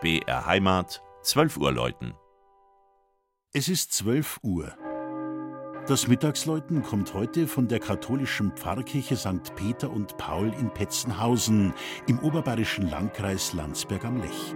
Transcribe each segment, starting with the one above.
BR Heimat, 12 Uhr läuten. Es ist 12 Uhr. Das Mittagsläuten kommt heute von der katholischen Pfarrkirche St. Peter und Paul in Petzenhausen im oberbayerischen Landkreis Landsberg am Lech.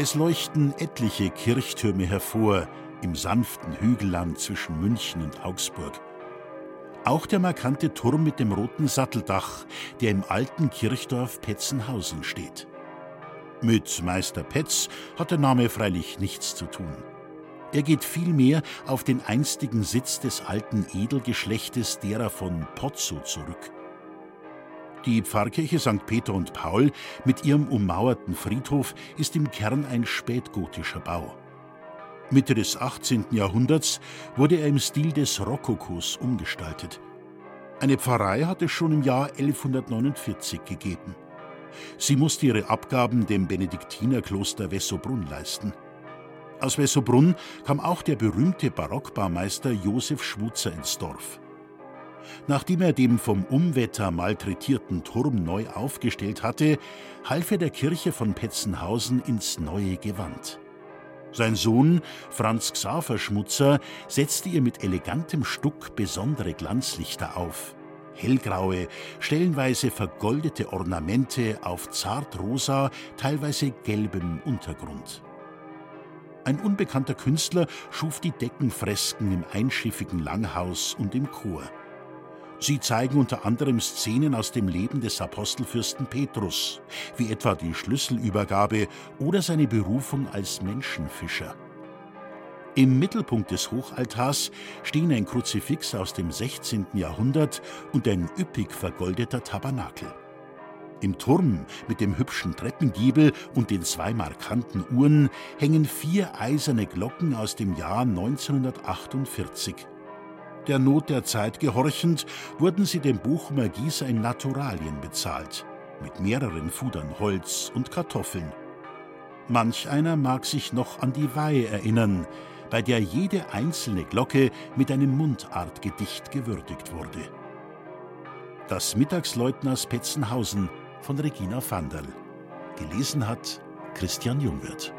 Es leuchten etliche Kirchtürme hervor im sanften Hügelland zwischen München und Augsburg. Auch der markante Turm mit dem roten Satteldach, der im alten Kirchdorf Petzenhausen steht. Mit Meister Petz hat der Name freilich nichts zu tun. Er geht vielmehr auf den einstigen Sitz des alten Edelgeschlechtes derer von Pozzo zurück. Die Pfarrkirche St. Peter und Paul mit ihrem ummauerten Friedhof ist im Kern ein spätgotischer Bau. Mitte des 18. Jahrhunderts wurde er im Stil des Rokokos umgestaltet. Eine Pfarrei hat es schon im Jahr 1149 gegeben. Sie musste ihre Abgaben dem Benediktinerkloster Wessobrunn leisten. Aus Wessobrunn kam auch der berühmte Barockbaumeister Josef Schwutzer ins Dorf. Nachdem er den vom Umwetter malträtierten Turm neu aufgestellt hatte, half er der Kirche von Petzenhausen ins neue Gewand. Sein Sohn Franz Xaver Schmutzer setzte ihr mit elegantem Stuck besondere Glanzlichter auf. Hellgraue, stellenweise vergoldete Ornamente auf zartrosa, teilweise gelbem Untergrund. Ein unbekannter Künstler schuf die Deckenfresken im einschiffigen Langhaus und im Chor. Sie zeigen unter anderem Szenen aus dem Leben des Apostelfürsten Petrus, wie etwa die Schlüsselübergabe oder seine Berufung als Menschenfischer. Im Mittelpunkt des Hochaltars stehen ein Kruzifix aus dem 16. Jahrhundert und ein üppig vergoldeter Tabernakel. Im Turm mit dem hübschen Treppengiebel und den zwei markanten Uhren hängen vier eiserne Glocken aus dem Jahr 1948. Der Not der Zeit gehorchend, wurden sie dem Bochumer Gießer in Naturalien bezahlt, mit mehreren Fudern Holz und Kartoffeln. Manch einer mag sich noch an die Weihe erinnern, bei der jede einzelne Glocke mit einem Mundartgedicht gewürdigt wurde. Das Mittagsläuten aus Petzenhausen von Regina Vanderl. Gelesen hat Christian Jungwirth.